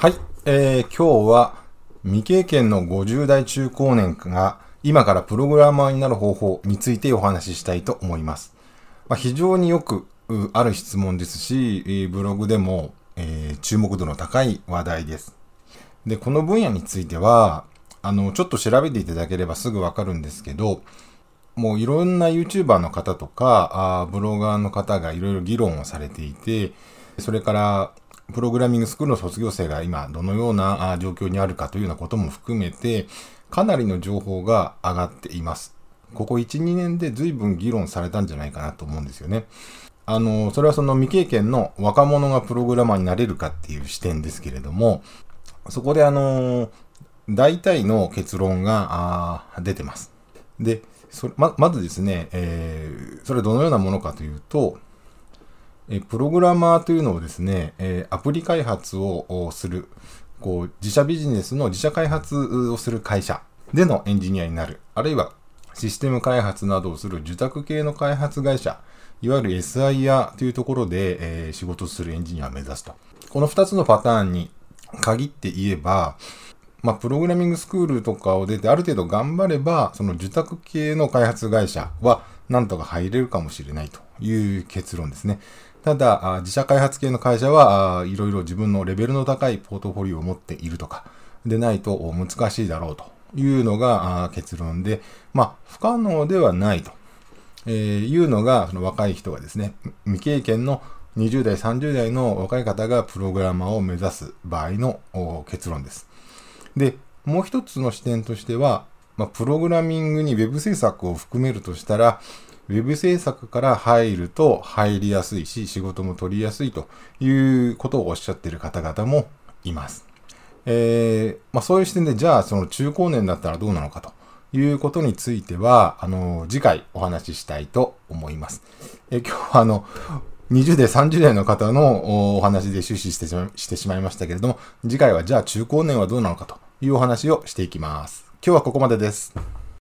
はい、えー、今日は未経験の50代中高年が今からプログラマーになる方法についてお話ししたいと思います。まあ、非常によくある質問ですし、ブログでも、えー、注目度の高い話題です。で、この分野については、あの、ちょっと調べていただければすぐわかるんですけど、もういろんな YouTuber の方とか、あブロガーの方がいろいろ議論をされていて、それからプログラミングスクールの卒業生が今どのような状況にあるかというようなことも含めて、かなりの情報が上がっています。ここ1、2年で随分議論されたんじゃないかなと思うんですよね。あの、それはその未経験の若者がプログラマーになれるかっていう視点ですけれども、そこであの、大体の結論が出てます。で、ままずですね、えー、それどのようなものかというと、えプログラマーというのをですね、えアプリ開発をする、こう、自社ビジネスの自社開発をする会社でのエンジニアになる、あるいはシステム開発などをする受託系の開発会社、いわゆる SIR というところで、え、仕事するエンジニアを目指すと。この2つのパターンに限って言えば、まあ、プログラミングスクールとかを出てある程度頑張れば、その受託系の開発会社はなんとか入れるかもしれないという結論ですね。ただ、自社開発系の会社はいろいろ自分のレベルの高いポートフォリオを持っているとか、でないと難しいだろうというのが結論で、まあ、不可能ではないと、えいうのが、その若い人がですね、未経験の20代、30代の若い方がプログラマーを目指す場合の結論です。で、もう一つの視点としては、まあ、プログラミングに Web 制作を含めるとしたら、ウェブ制作から入ると入りやすいし、仕事も取りやすいということをおっしゃっている方々もいます。えー、まあ、そういう視点で、じゃあその中高年だったらどうなのかということについては、あの、次回お話ししたいと思います。えー、今日はあの、20代、30代の方のお話で終始してしてしまいましたけれども、次回はじゃあ中高年はどうなのかというお話をしていきます。今日はここまでです。